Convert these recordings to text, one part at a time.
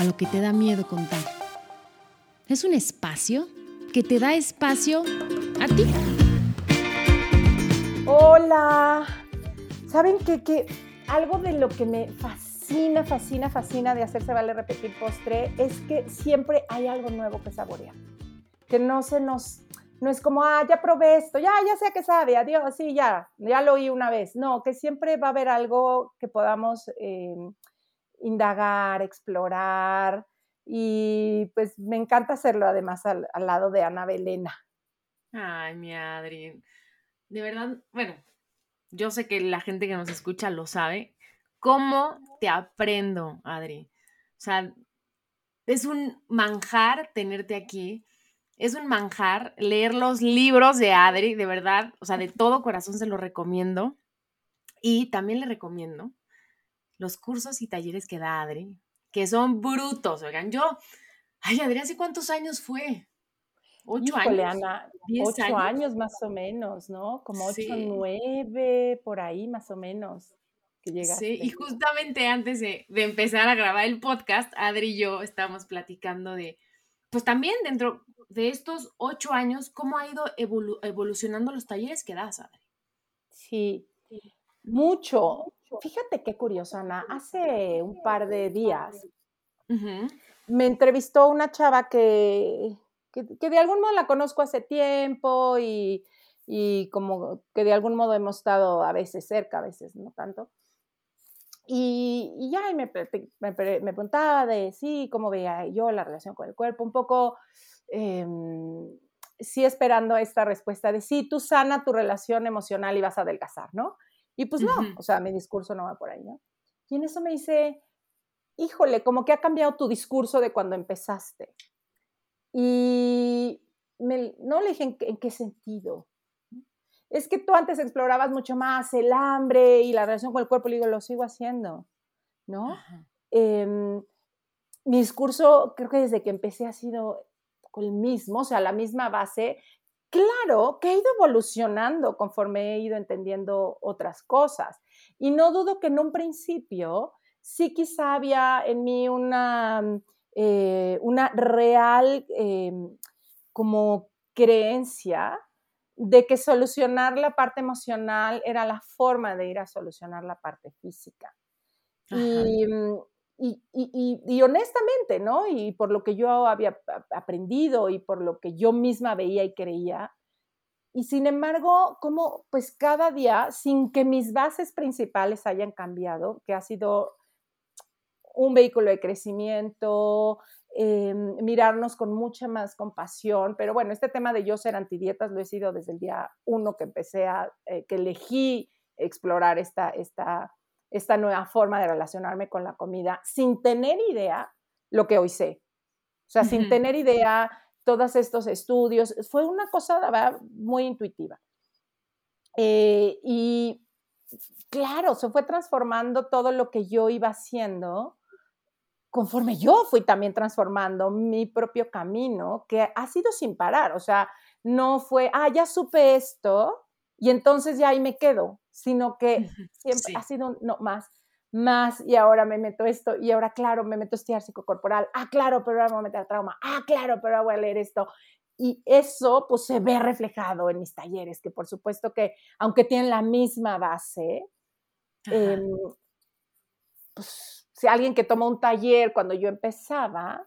a lo que te da miedo contar. Es un espacio que te da espacio a ti. Hola. ¿Saben qué? Que algo de lo que me fascina, fascina, fascina de hacerse vale repetir postre es que siempre hay algo nuevo que saborear. Que no se nos no es como, ah, ya probé esto, ya, ya sé que sabe, adiós, sí, ya, ya lo oí una vez. No, que siempre va a haber algo que podamos eh, indagar, explorar. Y pues me encanta hacerlo además al, al lado de Ana Belena. Ay, mi Adri. De verdad, bueno, yo sé que la gente que nos escucha lo sabe. ¿Cómo te aprendo, Adri? O sea, es un manjar tenerte aquí es un manjar leer los libros de Adri, de verdad, o sea, de todo corazón se lo recomiendo. Y también le recomiendo los cursos y talleres que da Adri, que son brutos, oigan. Yo, ay, Adri, ¿hace cuántos años fue? ¿Ocho años? Ana, ocho años? más o menos, ¿no? Como ocho, nueve, por ahí más o menos. Que Sí, y justamente antes de, de empezar a grabar el podcast, Adri y yo estábamos platicando de, pues también dentro, de estos ocho años, ¿cómo ha ido evolucionando los talleres que das, Adri? Sí, mucho. Fíjate qué curioso, Ana. Hace un par de días me entrevistó una chava que, que, de algún modo la conozco hace tiempo y, y, como que de algún modo hemos estado a veces cerca, a veces no tanto. Y, y ya me, me, me, preguntaba de sí, cómo veía yo la relación con el cuerpo, un poco Em, sí esperando esta respuesta de sí, tú sana tu relación emocional y vas a adelgazar, ¿no? Y pues no, o sea, mi discurso no va por ahí, ¿no? Y en eso me dice, híjole, como que ha cambiado tu discurso de cuando empezaste. Y no le dije en, qué sentido. Es que tú antes explorabas mucho más el hambre y la relación con el cuerpo, le digo, lo sigo haciendo, ¿no? Em, mi discurso, creo que desde que empecé ha sido el mismo, o sea, la misma base, claro que he ido evolucionando conforme he ido entendiendo otras cosas. Y no dudo que en un principio sí quizá había en mí una, eh, una real em, como creencia de que solucionar la parte emocional era la forma de ir a solucionar la parte física. Y, mm, y, honestamente, ¿no? Y por lo que yo había aprendido y por lo que yo misma veía y creía. Y sin embargo, como pues cada día, sin que mis bases principales hayan cambiado, que ha sido un vehículo de crecimiento, eh, mirarnos con mucha más compasión, pero bueno, este tema de yo ser antidietas lo he sido desde el día uno que empecé a, eh, que elegí explorar esta, esta, esta nueva forma de relacionarme con la comida sin tener idea lo que hoy sé. O sea, sin tener idea todos estos estudios. Fue una cosa muy intuitiva. Eh, y claro, se fue transformando todo lo que yo iba haciendo conforme yo fui también transformando mi propio camino, que ha sido sin parar. O sea, no fue, ah, ya supe esto y entonces ya ahí me quedo sino que siempre ha sido no, más, más, y ahora me meto esto, y ahora, claro, me meto estirar psicocorporal, ah, claro, pero ahora me voy a meter trauma, ah, claro, pero ahora voy a leer esto. Y eso, pues, se ve reflejado en mis talleres, que por supuesto que, aunque tienen la misma base, em, pues, si alguien que tomó un taller cuando yo empezaba,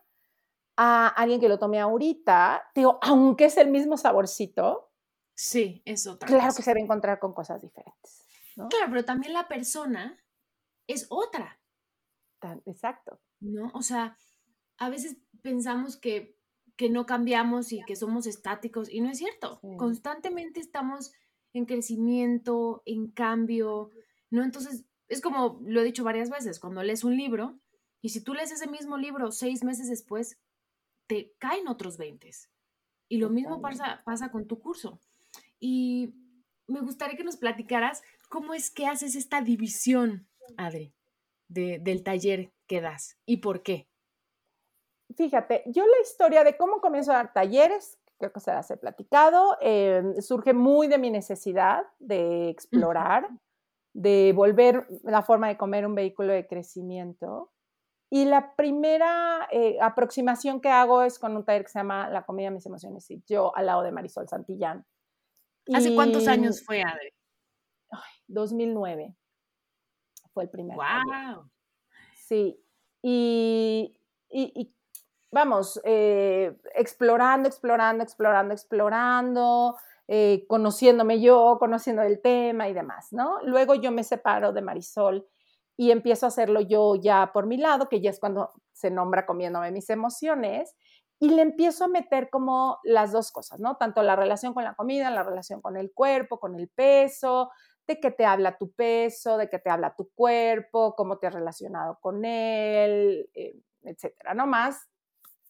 a alguien que lo tomé ahorita, digo, aunque es el mismo saborcito, Sí, es otra. Claro que se va a encontrar con cosas diferentes. Claro, pero también la persona es otra. exacto. ¿No? O sea, a veces pensamos que, que, no cambiamos y que somos estáticos y no es cierto. Constantemente estamos en crecimiento, en cambio, ¿no? Entonces, es como lo he dicho varias veces, cuando lees un libro Y si tú lees ese mismo libro seis meses después, te caen otros 20. Y lo mismo pasa, pasa con tu curso. Y me gustaría que nos platicaras cómo es que haces esta división, Adri, del taller que das y por qué. Fíjate, yo la historia de cómo comienzo a dar talleres, creo que se las he platicado, em, surge muy de mi necesidad de explorar, de volver la forma de comer un vehículo de crecimiento. Y la primera eh, aproximación que hago es con un taller que se llama La comida de mis emociones, y yo al lado de Marisol Santillán. ¿Hace cuántos años fue, Adri? 2009 fue el primer. ¡Wow! Sí, y, y, vamos, eh, explorando, explorando, explorando, explorando, eh, conociéndome yo, conociendo el tema y demás, ¿no? Luego yo me separo de Marisol y empiezo a hacerlo yo ya por mi lado, que ya es cuando se nombra comiéndome mis emociones, y le empiezo a meter como las dos cosas, ¿no? Tanto la relación con la comida, la relación con el cuerpo, con el peso, de qué te habla tu peso, de qué te habla tu cuerpo, cómo te has relacionado con él, eh, etcétera, ¿no? Más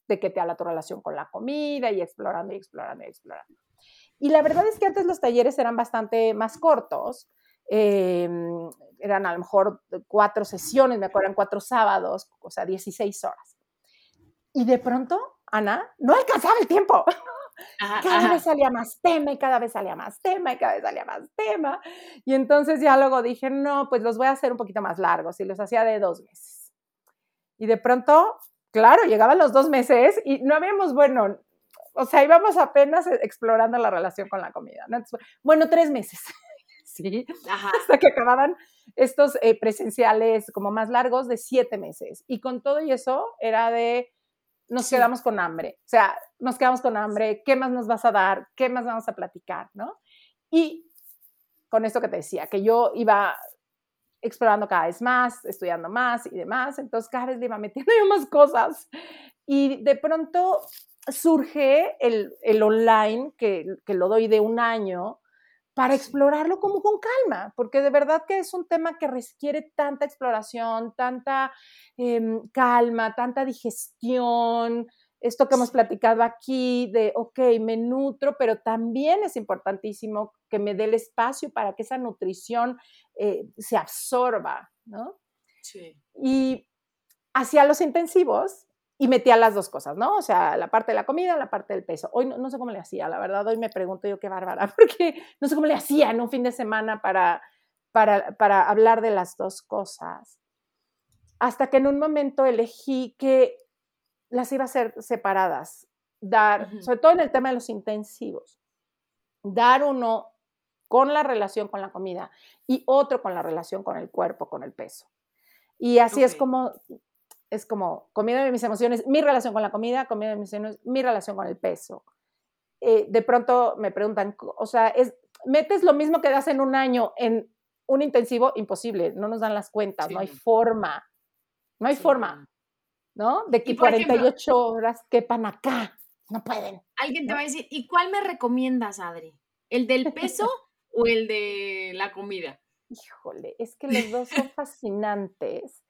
de qué te habla tu relación con la comida y explorando y explorando y explorando. Y la verdad es que antes los talleres eran bastante más cortos, em, eran a lo mejor cuatro sesiones, me acuerdo, cuatro sábados, o sea, 16 horas. Y de pronto, Ana, no alcanzaba el tiempo. cada vez salía más tema y cada vez salía más tema y cada vez salía más tema. Y entonces ya luego dije, no, pues los voy a hacer un poquito más largos y los hacía de dos meses. Y de pronto, claro, llegaban los dos meses y no habíamos, bueno, o sea, íbamos apenas explorando la relación con la comida. bueno, tres meses. sí, hasta que acababan estos eh, presenciales como más largos de siete meses. Y con todo y eso era de nos quedamos con hambre. O sea, nos quedamos con hambre, ¿qué más nos vas a dar? ¿Qué más vamos a platicar? ¿No? Y con esto que te decía, que yo iba explorando cada vez más, estudiando más y demás, entonces cada vez le iba metiendo yo más cosas. Y de pronto surge el, el online, que, que lo doy de un año, para explorarlo como con calma, porque de verdad que es un tema que requiere tanta exploración, tanta em, calma, tanta digestión, esto que hemos platicado aquí de, ok, me nutro, pero también es importantísimo que me dé el espacio para que esa nutrición eh, se absorba, ¿no? Sí. Y hacia los intensivos, y metía las dos cosas, ¿no? O sea, la parte de la comida, la parte del peso. Hoy no, sé cómo le hacía, la verdad, hoy me pregunto yo qué bárbara, porque no sé cómo le hacía en un fin de semana para, para, para hablar de las dos cosas. Hasta que en un momento elegí que las iba a ser separadas, dar, sobre todo en el tema de los intensivos, dar uno con la relación con la comida y otro con la relación con el cuerpo, con el peso. Y así es como es como comida de mis emociones, mi relación con la comida, comida de mis emociones, mi relación con el peso. Eh, de pronto me preguntan, o sea, es, metes lo mismo que das en un año en un intensivo, imposible, no nos dan las cuentas, no hay forma, no hay forma, ¿no? De que 48 horas quepan acá, no pueden. Alguien te va a decir, ¿y cuál me recomiendas, Adri? ¿El del peso o el de la comida? Híjole, es que los dos son fascinantes.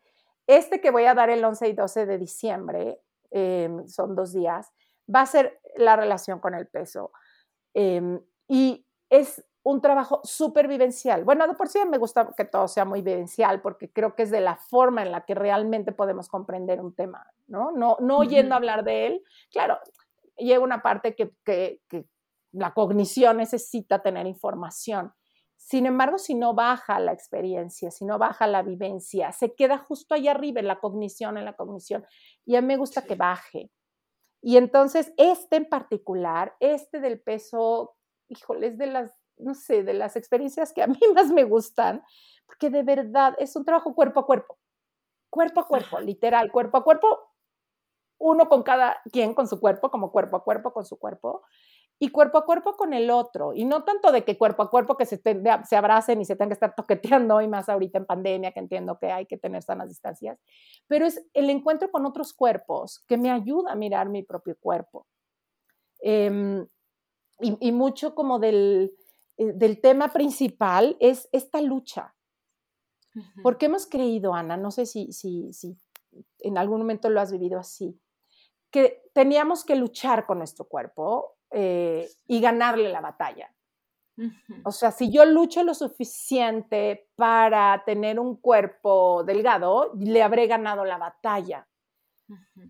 Este que voy a dar el 11 y 12 de diciembre, em, son dos días, va a ser la relación con el peso. Em, y es un trabajo súper vivencial. Bueno, de por sí me gusta que todo sea muy vivencial porque creo que es de la forma en la que realmente podemos comprender un tema, ¿no? No, no oyendo hablar de él. Claro, lleva una parte que, que la cognición necesita tener información, sin embargo, si no baja la experiencia, si no baja la vivencia, se queda justo ahí arriba en la cognición, en la cognición. Y a mí me gusta que baje. Y entonces, este en particular, este del peso, híjole, es de las, no sé, de las experiencias que a mí más me gustan, porque de verdad es un trabajo cuerpo a cuerpo. Cuerpo a cuerpo, literal, cuerpo a cuerpo, uno con cada quien, con su cuerpo, como cuerpo a cuerpo, con su cuerpo y cuerpo a cuerpo con el otro. Y no tanto de que cuerpo a cuerpo que se, se abracen y se tengan que estar toqueteando, y más ahorita en pandemia, que entiendo que hay que tener sanas distancias, pero es el encuentro con otros cuerpos que me ayuda a mirar mi propio cuerpo. Em, y, mucho como del, eh, del tema principal es esta lucha. Porque hemos creído, Ana, no sé si, si, si en algún momento lo has vivido así, que teníamos que luchar con nuestro cuerpo eh, y ganarle la batalla. O sea, si yo lucho lo suficiente para tener un cuerpo delgado, le habré ganado la batalla.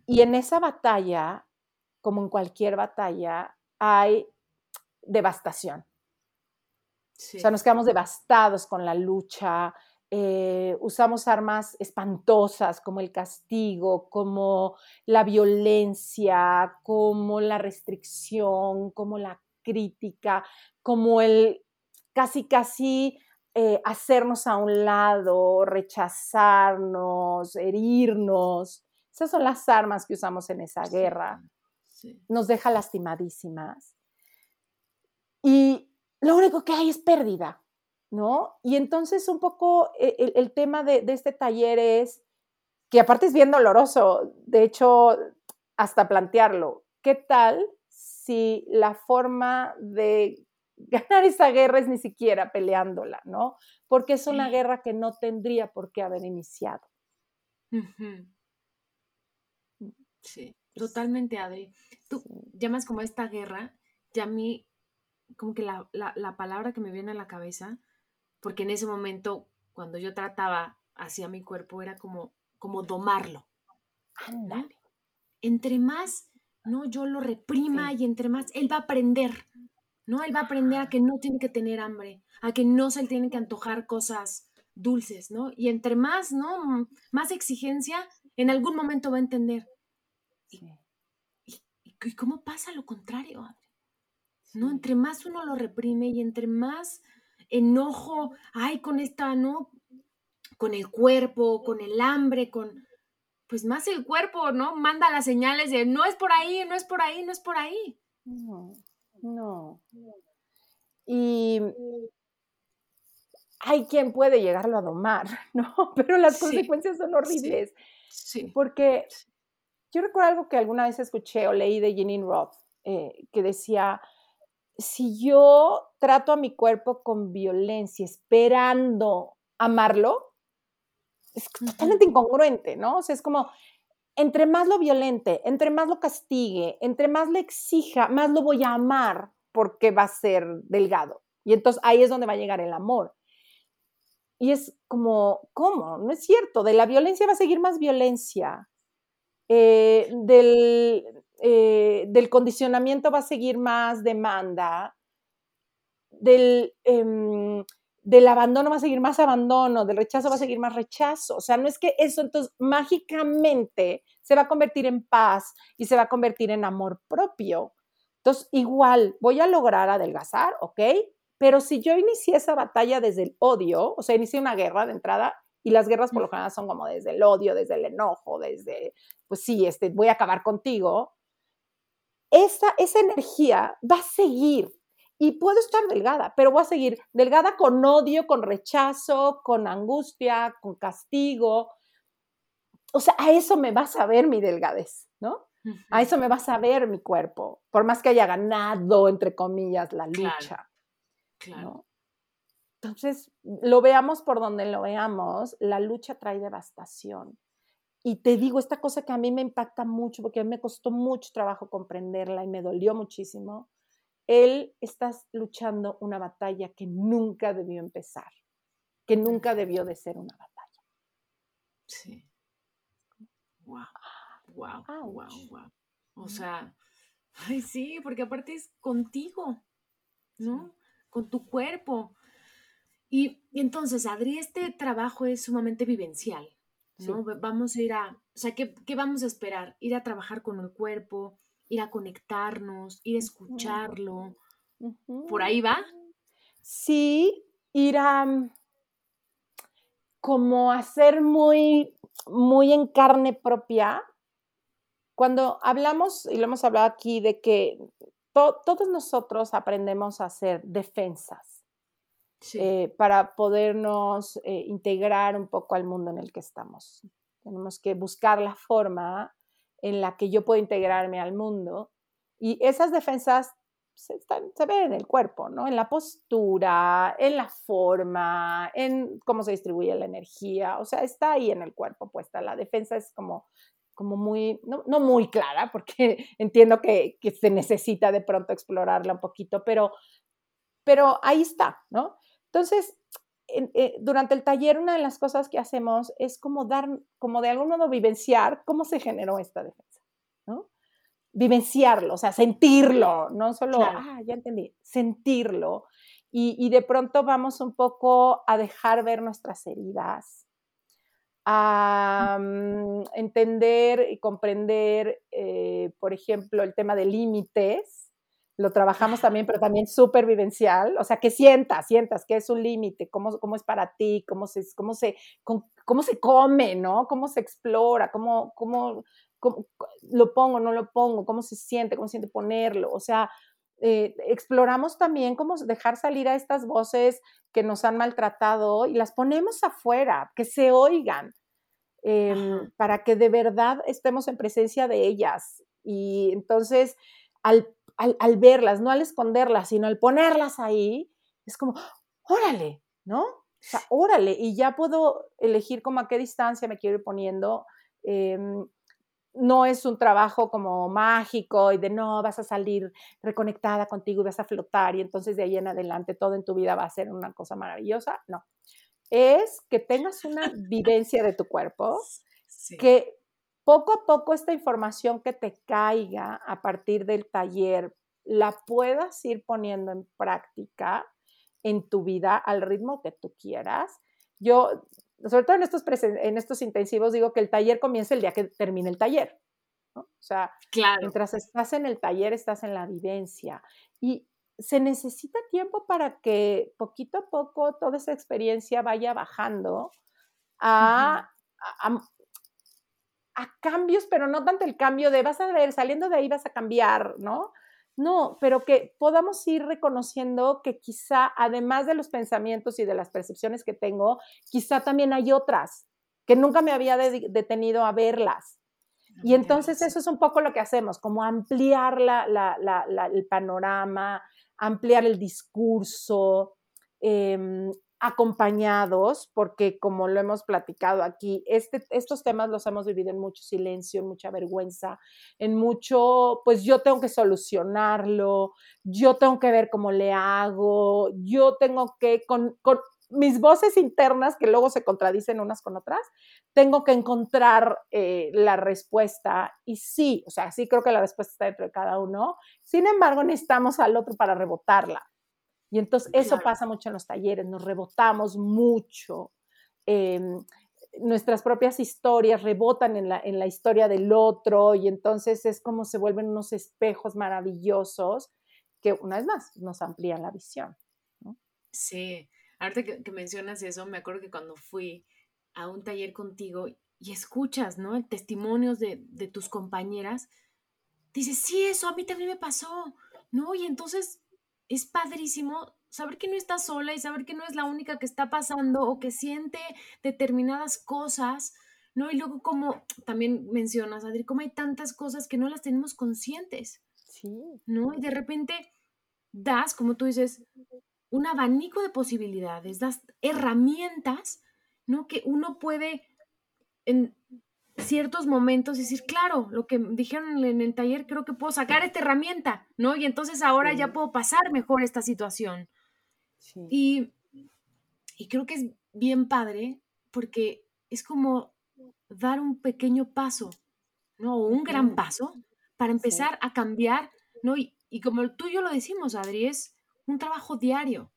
Y en esa batalla, como en cualquier batalla, hay devastación. O sea, nos quedamos devastados con la lucha, eh, usamos armas espantosas como el castigo, como la violencia, como la restricción, como la crítica, como el casi, casi eh, hacernos a un lado, rechazarnos, herirnos. Esas son las armas que usamos en esa guerra. Nos deja lastimadísimas. Y lo único que hay es pérdida. ¿No? Y entonces un poco e, el, tema de, este taller es, que aparte es bien doloroso, de hecho, hasta plantearlo, ¿qué tal si la forma de ganar esa guerra es ni siquiera peleándola, ¿no? Porque es una guerra que no tendría por qué haber iniciado. Mm. Sí, totalmente, Adri. Tú llamas como esta guerra, y a mí, como que la, la palabra que me viene a la cabeza porque en ese momento, cuando yo trataba hacia mi cuerpo, era como, como domarlo. Ándale. Entre más, ¿no? Yo lo reprima y entre más, él va a aprender, ¿no? Él va a aprender a que no tiene que tener hambre, a que no se le tienen que antojar cosas dulces, ¿no? Y entre más, ¿no? Más exigencia, en algún momento va a entender. Y, y, cómo pasa lo contrario, ¿no? Entre más uno lo reprime y entre más enojo, ay, con esta, ¿no? Con el cuerpo, con el hambre, con, pues más el cuerpo, ¿no? Manda las señales de, no es por ahí, no es por ahí, no es por ahí. No, no. Y hay quien puede llegarlo a domar, ¿no? Pero las consecuencias son horribles. Sí, Porque yo recuerdo algo que alguna vez escuché o leí de Jeanine Roth, eh, que decía, si yo trato a mi cuerpo con violencia, esperando amarlo, es totalmente incongruente, ¿no? O sea, es como, entre más lo violente, entre más lo castigue, entre más le exija, más lo voy a amar porque va a ser delgado. Y entonces ahí es donde va a llegar el amor. Y es como, ¿cómo? No es cierto, de la violencia va a seguir más violencia. Eh, del, eh, del condicionamiento va a seguir más demanda, del, em, del abandono va a seguir más abandono, del rechazo va a seguir más rechazo. O sea, no es que eso entonces mágicamente se va a convertir en paz y se va a convertir en amor propio. Entonces, igual, voy a lograr adelgazar, ¿ok? Pero si yo inicié esa batalla desde el odio, o sea, inicié una guerra de entrada, y las guerras por lo general son como desde el odio, desde el enojo, desde, pues sí, este, voy a acabar contigo, esa, esa energía va a seguir. Y puedo estar delgada, pero voy a seguir delgada con odio, con rechazo, con angustia, con castigo. O sea, a eso me va a saber mi delgadez, ¿no? A eso me va a saber mi cuerpo, por más que haya ganado, entre comillas, la lucha. Claro. Entonces, lo veamos por donde lo veamos, la lucha trae devastación. Y te digo, esta cosa que a mí me impacta mucho, porque a mí me costó mucho trabajo comprenderla y me dolió muchísimo, él está luchando una batalla que nunca debió empezar, que nunca debió de ser una batalla. Sí. Wow, wow, wow, wow. O sea, ay, sí, porque aparte es contigo, ¿no? Con tu cuerpo. Y, y entonces, Adri, este trabajo es sumamente vivencial. ¿No? Vamos a ir a, o sea, ¿qué, vamos a esperar? Ir a trabajar con el cuerpo, ir a conectarnos, ir a escucharlo. ¿Por ahí va? Sí, ir a mm, como hacer muy, muy en carne propia. Cuando hablamos, y lo hemos hablado aquí, de que todos nosotros aprendemos a hacer defensas. Eh, para podernos eh, integrar un poco al mundo en el que estamos. Tenemos que buscar la forma en la que yo puedo integrarme al mundo y esas defensas se, se, ve en el cuerpo, ¿no? En la postura, en la forma, en cómo se distribuye la energía, o sea, está ahí en el cuerpo puesta. La defensa es como, como muy, no, no muy clara, porque entiendo que, que, se necesita de pronto explorarla un poquito, pero, pero ahí está, ¿no? Entonces, eh, durante el taller una de las cosas que hacemos es como dar, como de algún modo vivenciar cómo se generó esta defensa, ¿no? Vivenciarlo, o sea, sentirlo, no solo, ah, ya entendí, sentirlo. Y, y, de pronto vamos un poco a dejar ver nuestras heridas, a mm, entender y comprender, eh, por ejemplo, el tema de límites, lo trabajamos también, pero también súper vivencial, o sea, que sientas, sientas que es un límite, cómo, cómo es para ti, cómo se, cómo, se, cómo, se come, ¿no? Cómo se explora, cómo, cómo, lo pongo, no lo pongo, cómo se siente, cómo se siente ponerlo, o sea, eh, exploramos también cómo dejar salir a estas voces que nos han maltratado y las ponemos afuera, que se oigan, em, para que de verdad estemos en presencia de ellas. Y entonces, al al, verlas, no al esconderlas, sino al ponerlas ahí, es como, órale, ¿no? O sea, órale, y ya puedo elegir como a qué distancia me quiero ir poniendo. Em, no es un trabajo como mágico y de no, vas a salir reconectada contigo y vas a flotar y entonces de ahí en adelante todo en tu vida va a ser una cosa maravillosa. No, es que tengas una vivencia de tu cuerpo, que poco a poco esta información que te caiga a partir del taller la puedas ir poniendo en práctica en tu vida al ritmo que tú quieras. Yo, sobre todo en estos, en estos intensivos, digo que el taller comienza el día que termine el taller. O sea, mientras estás en el taller, estás en la vivencia. Y se necesita tiempo para que poquito a poco toda esa experiencia vaya bajando a, a cambios, pero no tanto el cambio de vas a ver, saliendo de ahí vas a cambiar, ¿no? No, pero que podamos ir reconociendo que quizá, además de los pensamientos y de las percepciones que tengo, quizá también hay otras que nunca me había detenido a verlas. Y entonces eso es un poco lo que hacemos, como ampliar el panorama, ampliar el discurso, eh, acompañados, porque como lo hemos platicado aquí, este, estos temas los hemos vivido en mucho silencio, en mucha vergüenza, en mucho, pues yo tengo que solucionarlo, yo tengo que ver cómo le hago, yo tengo que, con, mis voces internas que luego se contradicen unas con otras, tengo que encontrar eh, la respuesta. Y sí, o sea, sí creo que la respuesta está dentro de cada uno. Sin embargo, necesitamos al otro para rebotarla. Y entonces eso pasa mucho en los talleres, nos rebotamos mucho. Em, nuestras propias historias rebotan en la, en la historia del otro y entonces es como se vuelven unos espejos maravillosos que una vez más nos amplían la visión. Sí, ahorita que, que, mencionas eso, me acuerdo que cuando fui a un taller contigo y escuchas, ¿no? Testimonios de, de tus compañeras, dices, sí, eso a mí también me pasó, ¿no? Y entonces es padrísimo saber que no está sola y saber que no es la única que está pasando o que siente determinadas cosas, ¿no? Y luego como también mencionas, Adri, como hay tantas cosas que no las tenemos conscientes, sí. ¿no? Y de repente das, como tú dices, un abanico de posibilidades, das herramientas, ¿no? Que uno puede en ciertos momentos y decir, claro, lo que dijeron en el taller, creo que puedo sacar esta herramienta, ¿no? Y entonces ahora ya puedo pasar mejor esta situación. Y, y creo que es bien padre porque es como dar un pequeño paso, ¿no? O un gran paso para empezar a cambiar, ¿no? Y, y como tú y yo lo decimos, Adri, es un trabajo diario.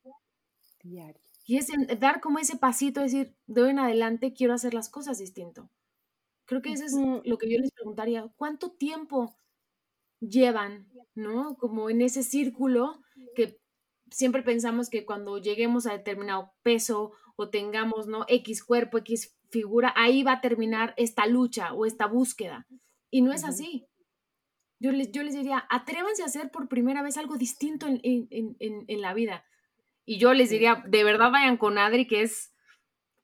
Diario. Y es dar como ese pasito, decir, de hoy en adelante quiero hacer las cosas distinto. Creo que eso es lo que yo les preguntaría. ¿Cuánto tiempo llevan, ¿no? Como en ese círculo que siempre pensamos que cuando lleguemos a determinado peso o tengamos, ¿no? X cuerpo, X figura, ahí va a terminar esta lucha o esta búsqueda. Y no es así. Yo les, yo les diría, atrévanse a hacer por primera vez algo distinto en, en, en, en la vida. Y yo les diría, de verdad vayan con Adri, que es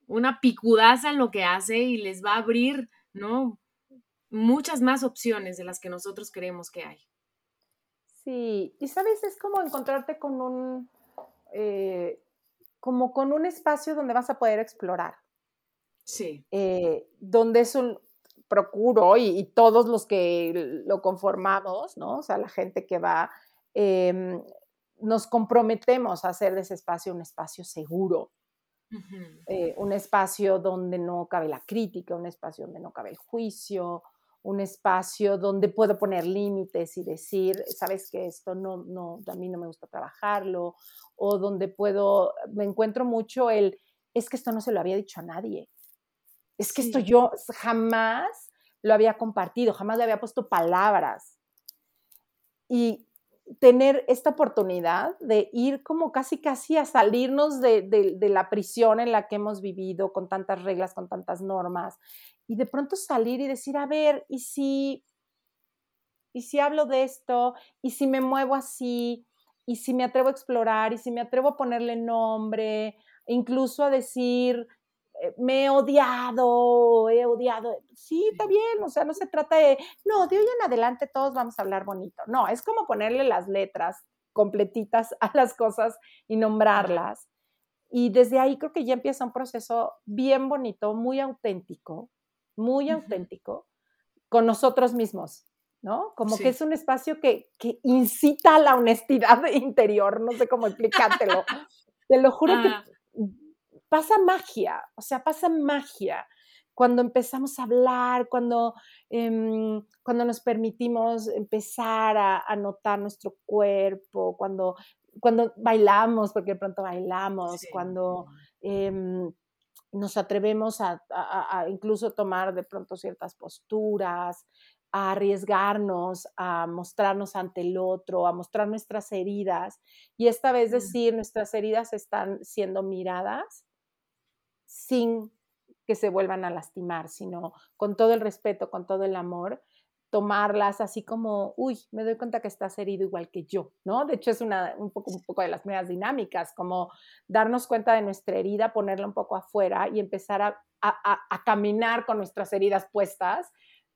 una picudaza en lo que hace y les va a abrir ¿no? Muchas más opciones de las que nosotros creemos que hay. Sí, y sabes, es como encontrarte con un, eh, como con un espacio donde vas a poder explorar. Sí. Eh, donde es un, procuro y, todos los que lo conformamos, ¿no? O sea, la gente que va, em, nos comprometemos a hacer de ese espacio un espacio seguro, eh, un espacio donde no cabe la crítica, un espacio donde no cabe el juicio, un espacio donde puedo poner límites y decir, sabes que esto no, no, a mí no me gusta trabajarlo, o donde puedo, me encuentro mucho el, es que esto no se lo había dicho a nadie, es que esto yo jamás lo había compartido, jamás le había puesto palabras. Y tener esta oportunidad de ir como casi casi a salirnos de, la prisión en la que hemos vivido con tantas reglas, con tantas normas, y de pronto salir y decir, a ver, ¿y si, y si hablo de esto? ¿Y si me muevo así? ¿Y si me atrevo a explorar? ¿Y si me atrevo a ponerle nombre? Incluso a decir, me he odiado, he odiado. Sí, está bien, o sea, no se trata de, no, de hoy en adelante todos vamos a hablar bonito. No, es como ponerle las letras completitas a las cosas y nombrarlas. Y desde ahí creo que ya empieza un proceso bien bonito, muy auténtico, muy auténtico con nosotros mismos, ¿no? Como que es un espacio que, que, incita a la honestidad interior, no sé cómo explicártelo. Te lo juro que pasa magia, o sea, pasa magia cuando empezamos a hablar, cuando, em, cuando nos permitimos empezar a, notar nuestro cuerpo, cuando, cuando bailamos, porque de pronto bailamos, cuando em, nos atrevemos a, a, incluso tomar de pronto ciertas posturas, a arriesgarnos, a mostrarnos ante el otro, a mostrar nuestras heridas y esta vez mm. decir nuestras heridas están siendo miradas sin que se vuelvan a lastimar, sino con todo el respeto, con todo el amor, tomarlas así como, uy, me doy cuenta que estás herido igual que yo, ¿no? De hecho, es una, un, poco, un poco de las primeras dinámicas, como darnos cuenta de nuestra herida, ponerla un poco afuera y empezar a, a caminar con nuestras heridas puestas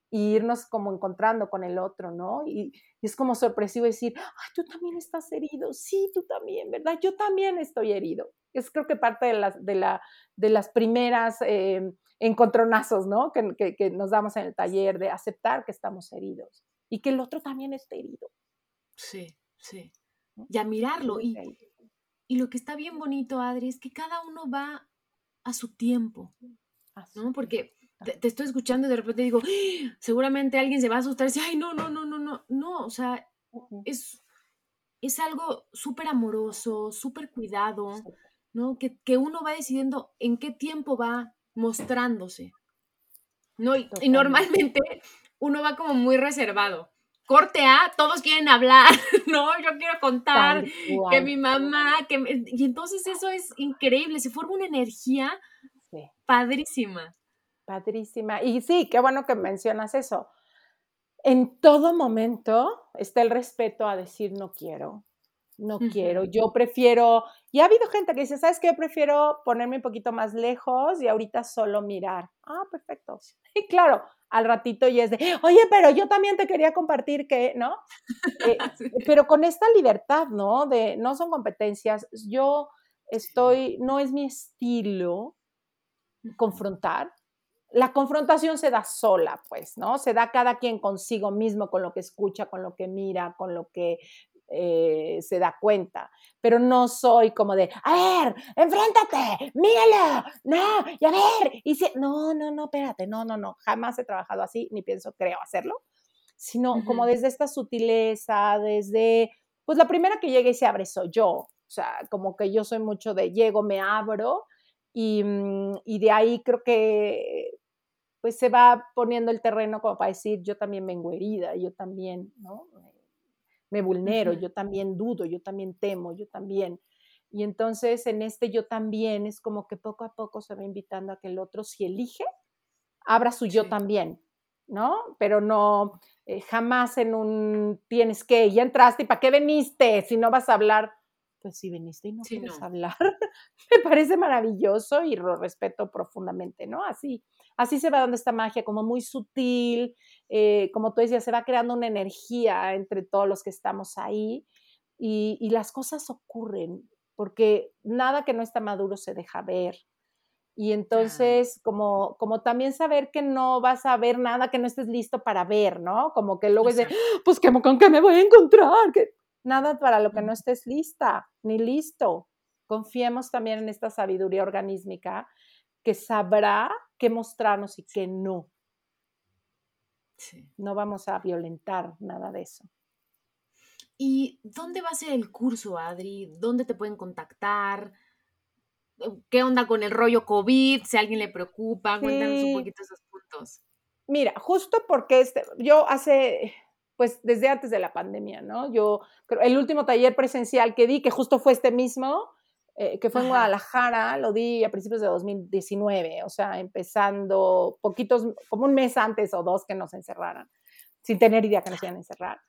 y irnos como encontrando con el otro, ¿no? Y, es como sorpresivo decir, ay, tú también estás herido, sí, tú también, ¿verdad? Yo también estoy herido. Es creo que parte de las, de la, de las primeras eh, encontronazos, ¿no? Que, que, nos damos en el taller de aceptar que estamos heridos y que el otro también está herido. Sí, sí. Y a mirarlo. Y, y lo que está bien bonito, Adri, es que cada uno va a su tiempo, ¿no? Porque te, estoy escuchando y de repente digo, ¡Ah! seguramente alguien se va a asustar y dice, ay, no, no, no, no, no, no, o sea, es, es algo súper amoroso, súper cuidado, ¿no? Que, que, uno va decidiendo en qué tiempo va mostrándose, ¿no? Y, normalmente uno va como muy reservado. Corte A, todos quieren hablar, ¿no? Yo quiero contar que mi mamá, que... Y entonces eso es increíble, se forma una energía padrísima. Padrísima. Y sí, qué bueno que mencionas eso. En todo momento está el respeto a decir no quiero, no quiero, yo prefiero, y ha habido gente que dice, ¿sabes qué? Prefiero ponerme un poquito más lejos y ahorita solo mirar. Ah, perfecto. Y claro, al ratito ya es de, oye, pero yo también te quería compartir que, ¿no? Eh, pero con esta libertad, ¿no? De, no son competencias, yo estoy, no es mi estilo confrontar, la confrontación se da sola, pues, ¿no? Se da cada quien consigo mismo, con lo que escucha, con lo que mira, con lo que eh, se da cuenta. Pero no soy como de, a ver, enfréntate, míralo, no, y a ver, y si, no, no, no, espérate, no, no, no, jamás he trabajado así, ni pienso, creo, hacerlo, sino como desde esta sutileza, desde, pues la primera que llegue y se abre soy yo, o sea, como que yo soy mucho de llego, me abro, y, mm, y, de ahí creo que pues se va poniendo el terreno como para decir, yo también vengo herida, yo también, ¿no? Me vulnero, yo también dudo, yo también temo, yo también. Y entonces en este yo también es como que poco a poco se va invitando a que el otro, si elige, abra su yo también, ¿no? Pero no, eh, jamás en un tienes que, ya entraste, ¿y para qué veniste? Si no vas a hablar, pues si viniste y no quieres hablar, me parece maravilloso y lo respeto profundamente, ¿no? Así, así se va dando esta magia, como muy sutil, eh, como tú decías, se va creando una energía entre todos los que estamos ahí y, y las cosas ocurren, porque nada que no está maduro se deja ver. Y entonces, como, como también saber que no vas a ver nada que no estés listo para ver, ¿no? Como que luego es de, ¡Ah! pues, ¿con qué me voy a encontrar? Que nada para lo que no estés lista, ni listo. Confiemos también en esta sabiduría organísmica que sabrá qué mostrarnos y qué no. No vamos a violentar nada de eso. ¿Y dónde va a ser el curso, Adri? ¿Dónde te pueden contactar? ¿Qué onda con el rollo COVID? Si a alguien le preocupa, cuéntanos un poquito esos puntos. Mira, justo porque este, yo hace, pues desde antes de la pandemia, ¿no? Yo creo, el último taller presencial que di, que justo fue este mismo, eh, que fue en Guadalajara, lo di a principios de 2019, o sea, empezando poquitos, como un mes antes o dos que nos encerraran, sin tener idea que nos iban a encerrar.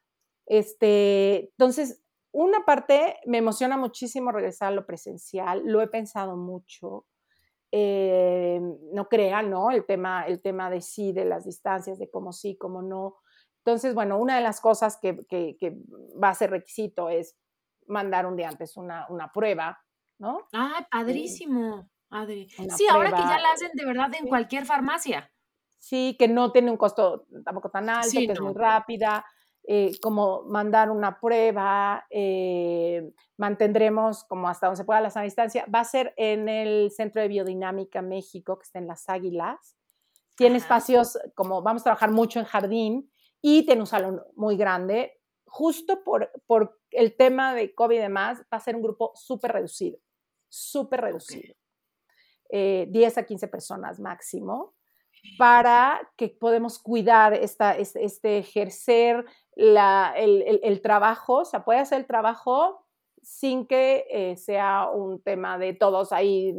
Este, entonces, una parte me emociona muchísimo regresar a lo presencial, lo he pensado mucho. Eh, no crean, ¿no? El tema, el tema de sí, de las distancias, de cómo sí, cómo no. Entonces, bueno, una de las cosas que, va a ser requisito es mandar un día antes una, prueba, ¿no? Ah, padrísimo, Adri. Sí, ahora que ya la hacen de verdad en cualquier farmacia. Sí, que no tiene un costo tampoco tan alto, que es muy rápida. Eh, como mandar una prueba, eh, mantendremos como hasta donde se pueda la sana distancia. Va a ser en el Centro de Biodinámica México, que está en Las Águilas. Tiene espacios como vamos a trabajar mucho en jardín y tiene un salón muy grande. Justo por, por el tema de COVID y demás, va a ser un grupo súper reducido, súper reducido. 10 eh, a 15 personas máximo para que podemos cuidar esta, este, ejercer el, trabajo, o sea, puede hacer el trabajo sin que eh, sea un tema de todos ahí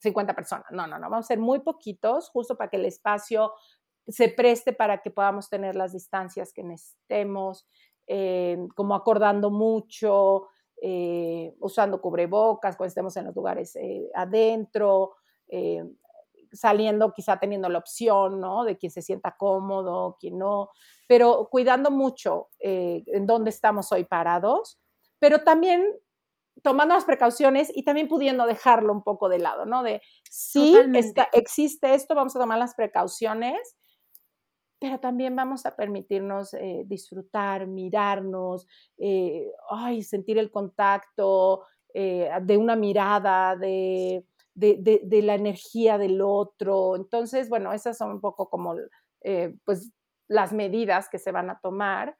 50 personas. No, no, no, vamos a ser muy poquitos, justo para que el espacio se preste para que podamos tener las distancias que necesitemos, eh, como acordando mucho, eh, usando cubrebocas cuando estemos en los lugares adentro, saliendo quizá teniendo la opción, ¿no? De quien se sienta cómodo, quien no, pero cuidando mucho eh, en dónde estamos hoy parados, pero también tomando las precauciones y también pudiendo dejarlo un poco de lado, ¿no? De sí, existe esto, vamos a tomar las precauciones, pero también vamos a permitirnos eh, disfrutar, mirarnos, eh, ay, sentir el contacto de una mirada, de de, la energía del otro. Entonces, bueno, esas son un poco como eh, pues las medidas que se van a tomar.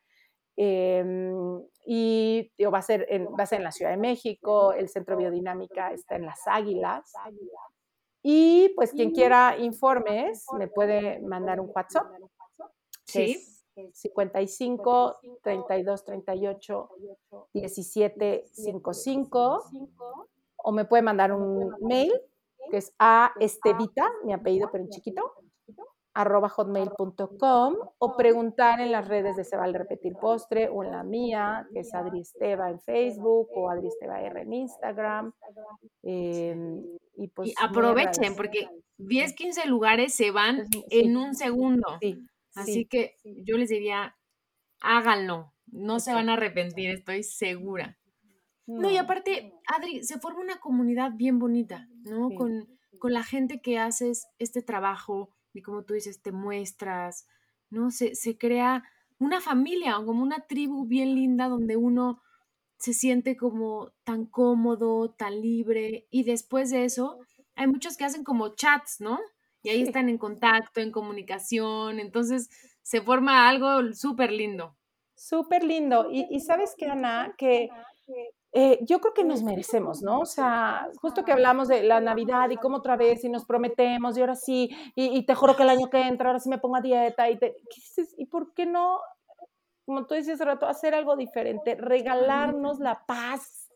Em, y va, a ser en, va a ser en la Ciudad de México, el Centro Biodinámica está en Las Águilas. Y pues quien quiera informes me puede mandar un WhatsApp. Sí. 55 32 38 17 55 o me puede mandar un mail, que es a estevita, mi apellido pero en chiquito, arroba hotmail.com o preguntar en las redes de Se Vale Repetir Postre o en la mía, que es Adri Esteva en Facebook o Adri Esteva R en Instagram. Em, y pues aprovechen porque 10, 15 lugares se van en un segundo. Así que yo les diría, háganlo, no se van a arrepentir, estoy segura. No. y aparte, Adri, se forma una comunidad bien bonita, ¿no? Con, la gente que haces este trabajo y como tú dices, te muestras, ¿no? Se, se crea una familia, como una tribu bien linda donde uno se siente como tan cómodo, tan libre y después de eso hay muchos que hacen como chats, ¿no? Y ahí están en contacto, en comunicación, entonces se forma algo súper lindo. Súper lindo. Y, y, sabes qué, Ana, que eh, yo creo que nos merecemos, ¿no? O sea, justo que hablamos de la Navidad y cómo otra vez y nos prometemos y ahora sí, y, te juro que el año que entra, ahora sí me pongo a dieta y te... ¿Y por qué no, como tú decías hace rato, hacer algo diferente? Regalarnos la paz,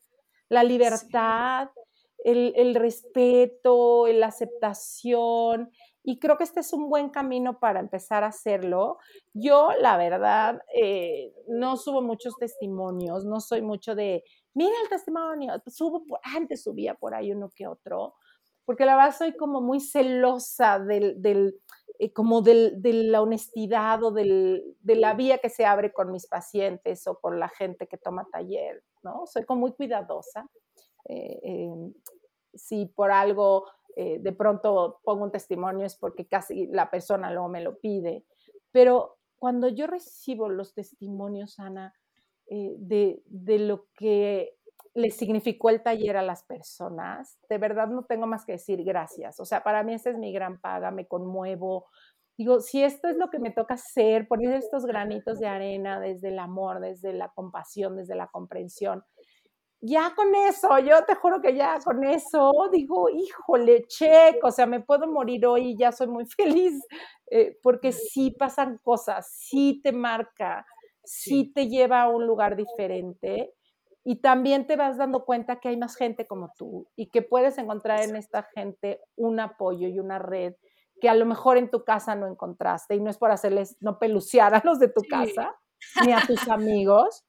la libertad, el, el respeto, la aceptación. Y creo que este es un buen camino para empezar a hacerlo. Yo, la verdad, eh, no subo muchos testimonios, no soy mucho de mira el testimonio, subo, antes subía por ahí uno que otro, porque la verdad soy como muy celosa del eh, como del, de la honestidad o del, de la vía que se abre con mis pacientes o con la gente que toma taller, ¿no? Soy como muy cuidadosa. Eh, em, si por algo eh, de pronto pongo un testimonio es porque casi la persona luego me lo pide, pero cuando yo recibo los testimonios, Ana, de, de lo que le significó el taller a las personas, de verdad no tengo más que decir gracias. O sea, para mí esa es mi gran paga, me conmuevo. Digo, si esto es lo que me toca hacer, poner estos granitos de arena desde el amor, desde la compasión, desde la comprensión, ya con eso, yo te juro que ya con eso, digo, híjole, checo, o sea, me puedo morir hoy y ya soy muy feliz, eh, porque sí. pasan cosas, sí te marca, sí. te lleva a un lugar diferente y también te vas dando cuenta que hay más gente como tú y que puedes encontrar en esta gente un apoyo y una red que a lo mejor en tu casa no encontraste y no es por hacerles no peluciar a los de tu casa ni a tus amigos,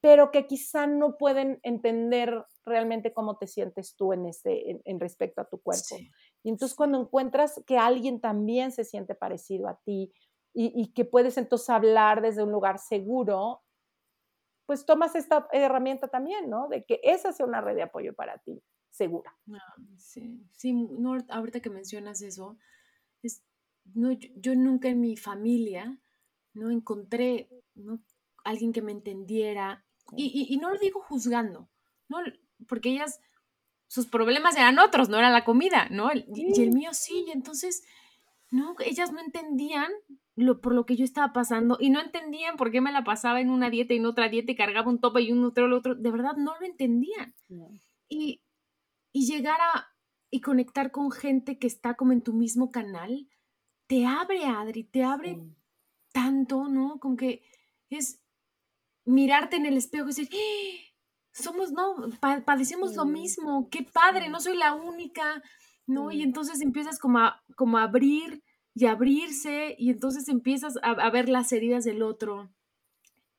pero que quizá no pueden entender realmente cómo te sientes tú en, este, en, respecto a tu cuerpo. Y entonces cuando encuentras que alguien también se siente parecido a ti y, y que puedes entonces hablar desde un lugar seguro, pues tomas esta herramienta también, ¿no? De que esa sea una red de apoyo para ti, segura. Ah, sí, sí, no, ahorita que mencionas eso, es, no, yo, nunca en mi familia no encontré ¿no? alguien que me entendiera, y, y, no lo digo juzgando, ¿no? porque ellas, sus problemas eran otros, no era la comida, ¿no? Y el mío sí, y entonces, no, ellas no entendían lo, por lo que yo estaba pasando y no entendían por qué me la pasaba en una dieta y en otra dieta y cargaba un tope y un otro, el otro. De verdad, no lo entendían. Y, y llegar a y conectar con gente que está como en tu mismo canal, te abre, Adri, te abre tanto, ¿no? Con que es mirarte en el espejo y decir, ¡Ah! somos, no, padecemos lo mismo, qué padre, no soy la única, ¿no? Y entonces empiezas como a, como a abrir y abrirse y entonces empiezas a, ver las heridas del otro,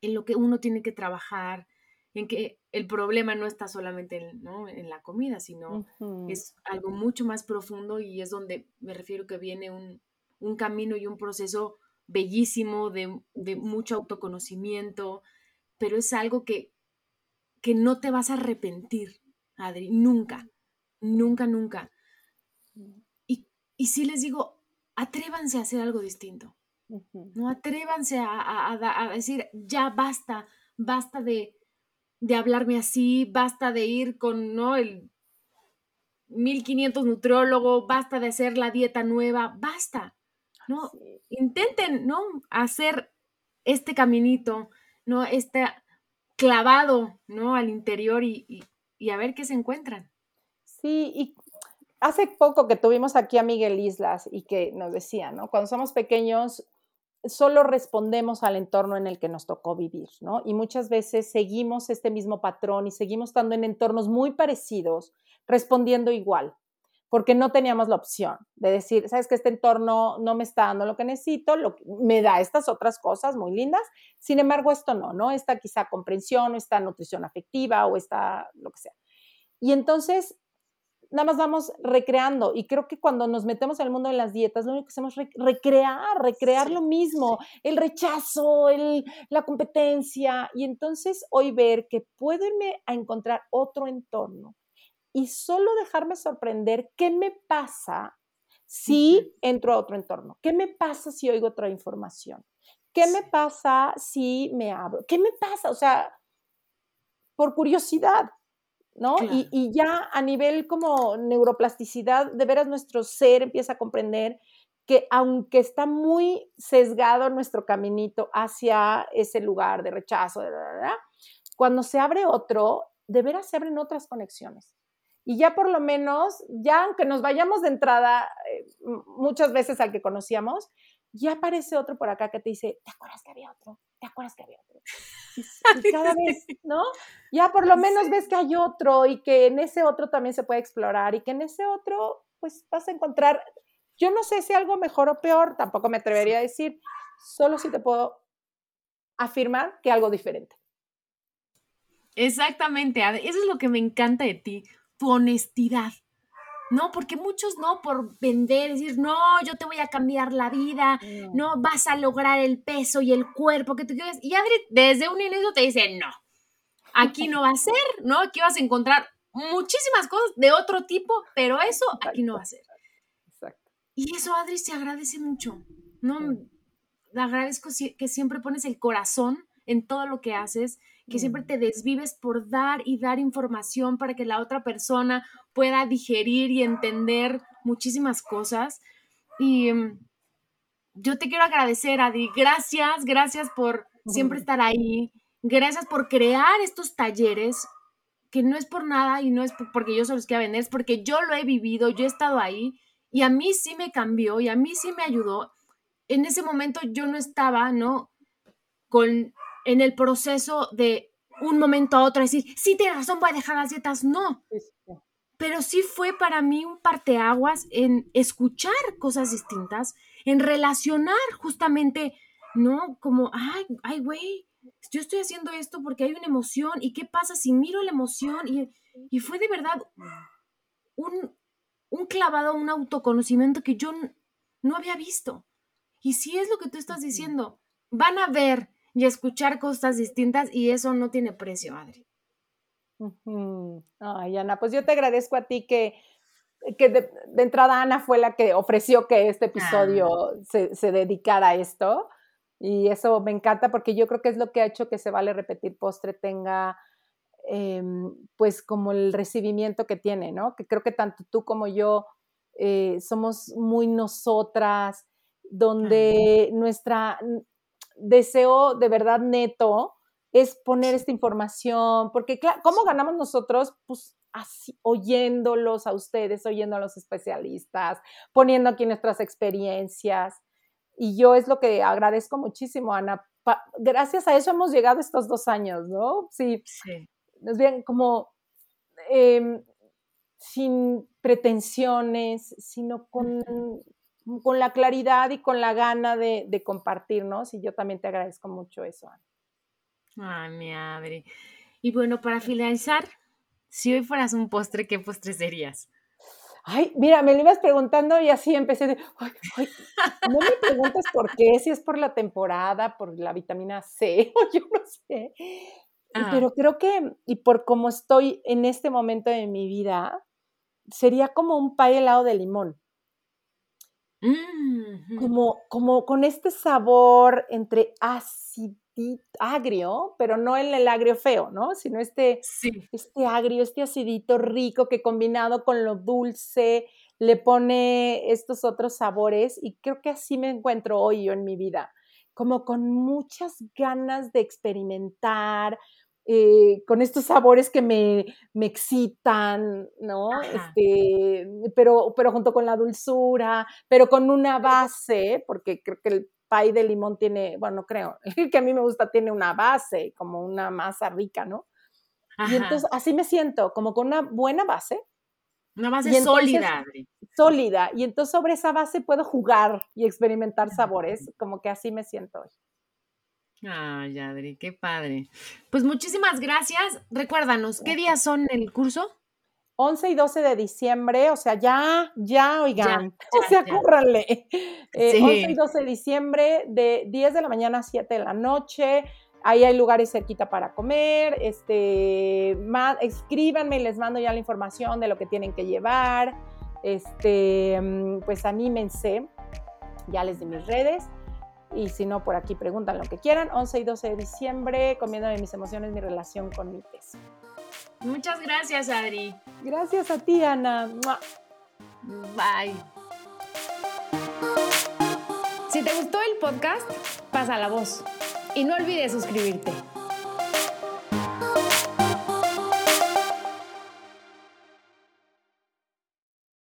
en lo que uno tiene que trabajar, en que el problema no está solamente en, en la comida, sino es algo mucho más profundo y es donde me refiero que viene un, un camino y un proceso bellísimo de, de, mucho autoconocimiento, pero es algo que, que no te vas a arrepentir, Adri, nunca, nunca, nunca. Y, y sí les digo, atrévanse a hacer algo distinto. No atrévanse a, decir, ya basta, basta de, hablarme así, basta de ir con ¿no? el 1500 nutriólogo, basta de hacer la dieta nueva, basta. ¿no? Intenten ¿no? hacer este caminito, ¿no? este clavado ¿no? al interior y, y, y a ver qué se encuentran. Sí, y hace poco que tuvimos aquí a Miguel Islas y que nos decía, ¿no? Cuando somos pequeños, solo respondemos al entorno en el que nos tocó vivir, ¿no? Y muchas veces seguimos este mismo patrón y seguimos estando en entornos muy parecidos, respondiendo igual, porque no teníamos la opción de decir, sabes que este entorno no me está dando lo que necesito, lo, me da estas otras cosas muy lindas, sin embargo esto no, ¿no? Esta quizá comprensión, o esta nutrición afectiva o esta lo que sea. Y entonces nada más vamos recreando. Y creo que cuando nos metemos en el mundo de las dietas, lo único que hacemos es recrear, recrear lo mismo, el rechazo, el, la competencia. Y entonces hoy ver que puedo irme a encontrar otro entorno y solo dejarme sorprender qué me pasa si entro a otro entorno, qué me pasa si oigo otra información, qué me pasa si me abro, qué me pasa, o sea, por curiosidad, ¿no? Y, ya a nivel como neuroplasticidad, de veras nuestro ser empieza a comprender que aunque está muy sesgado nuestro caminito hacia ese lugar de rechazo, cuando se abre otro, de veras se abren otras conexiones. Y ya por lo menos, ya aunque nos vayamos de entrada eh, muchas veces al que conocíamos, ya aparece otro por acá que te dice, ¿te acuerdas que había otro? ¿Te acuerdas que había otro? Y, cada vez, ¿no? Ya por lo menos ves que hay otro y que en ese otro también se puede explorar y que en ese otro, pues vas a encontrar, yo no sé si algo mejor o peor, tampoco me atrevería a decir, solo si te puedo afirmar que algo diferente. Exactamente, eso es lo que me encanta de ti, tu honestidad. No, porque muchos no, por vender, decir, no, yo te voy a cambiar la vida, no, vas a lograr el peso y el cuerpo que tú quieres. Y Adri, desde un inicio te dice, no, aquí no va a ser, ¿no? Aquí vas a encontrar muchísimas cosas de otro tipo, pero eso aquí no va a ser. Exacto. Y eso, Adri, se agradece mucho, ¿no? Agradezco que siempre pones el corazón en todo lo que haces que siempre mm. te desvives por dar y dar información para que la otra persona pueda digerir y entender muchísimas cosas. Y mm, yo te quiero agradecer, Adi. Gracias, gracias por siempre estar ahí. Gracias por crear estos talleres, que no es por nada y no es porque yo se los quiera vender, es porque yo lo he vivido, yo he estado ahí y a mí sí me cambió y a mí sí me ayudó. En ese momento yo no estaba, ¿no? Con en el proceso de un momento a otro decir, sí, tienes razón, voy a dejar las dietas. No. Pero sí fue para mí un parteaguas en escuchar cosas distintas, en relacionar justamente, ¿no? Como, ay, ay, güey, yo estoy haciendo esto porque hay una emoción y qué pasa si miro la emoción y, y fue de verdad un, un clavado, un autoconocimiento que yo no había visto. Y si es lo que tú estás diciendo, van a ver y escuchar cosas distintas y eso no tiene precio, Adri. Ay, Ana, pues yo te agradezco a ti que, que de, entrada Ana fue la que ofreció que este episodio ah. se, se, dedicara a esto. Y eso me encanta porque yo creo que es lo que ha hecho que Se Vale Repetir Postre tenga em, pues como el recibimiento que tiene, ¿no? Que creo que tanto tú como yo eh, somos muy nosotras, donde nuestra, deseo de verdad neto es poner esta información, porque claro, ¿cómo ganamos nosotros? Pues así, oyéndolos a ustedes, oyendo a los especialistas, poniendo aquí nuestras experiencias. Y yo es lo que agradezco muchísimo, Ana. gracias a eso hemos llegado estos dos años, ¿no? Sí. sí. Nos bien como em, sin pretensiones, sino con con la claridad y con la gana de, de compartirnos y yo también te agradezco mucho eso, Ana. Ay, mi Adri. Y bueno, para finalizar, si hoy fueras un postre, ¿qué postre serías? Ay, mira, me lo ibas preguntando y así empecé de, no me preguntes por qué, si es por la temporada, por la vitamina C, o yo no sé. Ah. Pero creo que, y por cómo estoy en este momento de mi vida, sería como un pay helado de limón. Como, como con este sabor entre ácido, agrio, pero no el, el agrio feo, ¿no? Sino este, este agrio, este acidito rico que combinado con lo dulce le pone estos otros sabores y creo que así me encuentro hoy yo en mi vida, como con muchas ganas de experimentar, eh, con estos sabores que me, me excitan, ¿no? Este, pero, pero junto con la dulzura, pero con una base, porque creo que el pay de limón tiene, bueno, creo, el que a mí me gusta tiene una base, como una masa rica, ¿no? Y entonces así me siento, como con una buena base. Una base sólida. Sólida. Y entonces sobre esa base puedo jugar y experimentar sabores, como que así me siento hoy. Ay, Adri, qué padre. Pues muchísimas gracias. Recuérdanos, ¿qué días son el curso? 11 y 12 de diciembre, o sea, ya, ya, oigan, o sea, cúrranle. 11 y 12 de diciembre, de 10 de la mañana a 7 de la noche. Ahí hay lugares cerquita para comer. Este, más, escríbanme y les mando ya la información de lo que tienen que llevar. Este, mm, pues anímense. Ya les di mis redes y si no, por aquí preguntan lo que quieran. 11 y 12 de diciembre, comiendo de mis emociones, mi relación con mi peso. Muchas gracias, Adri. Gracias a ti, Ana. Bye. Si te gustó el podcast, pasa la voz y no olvides suscribirte.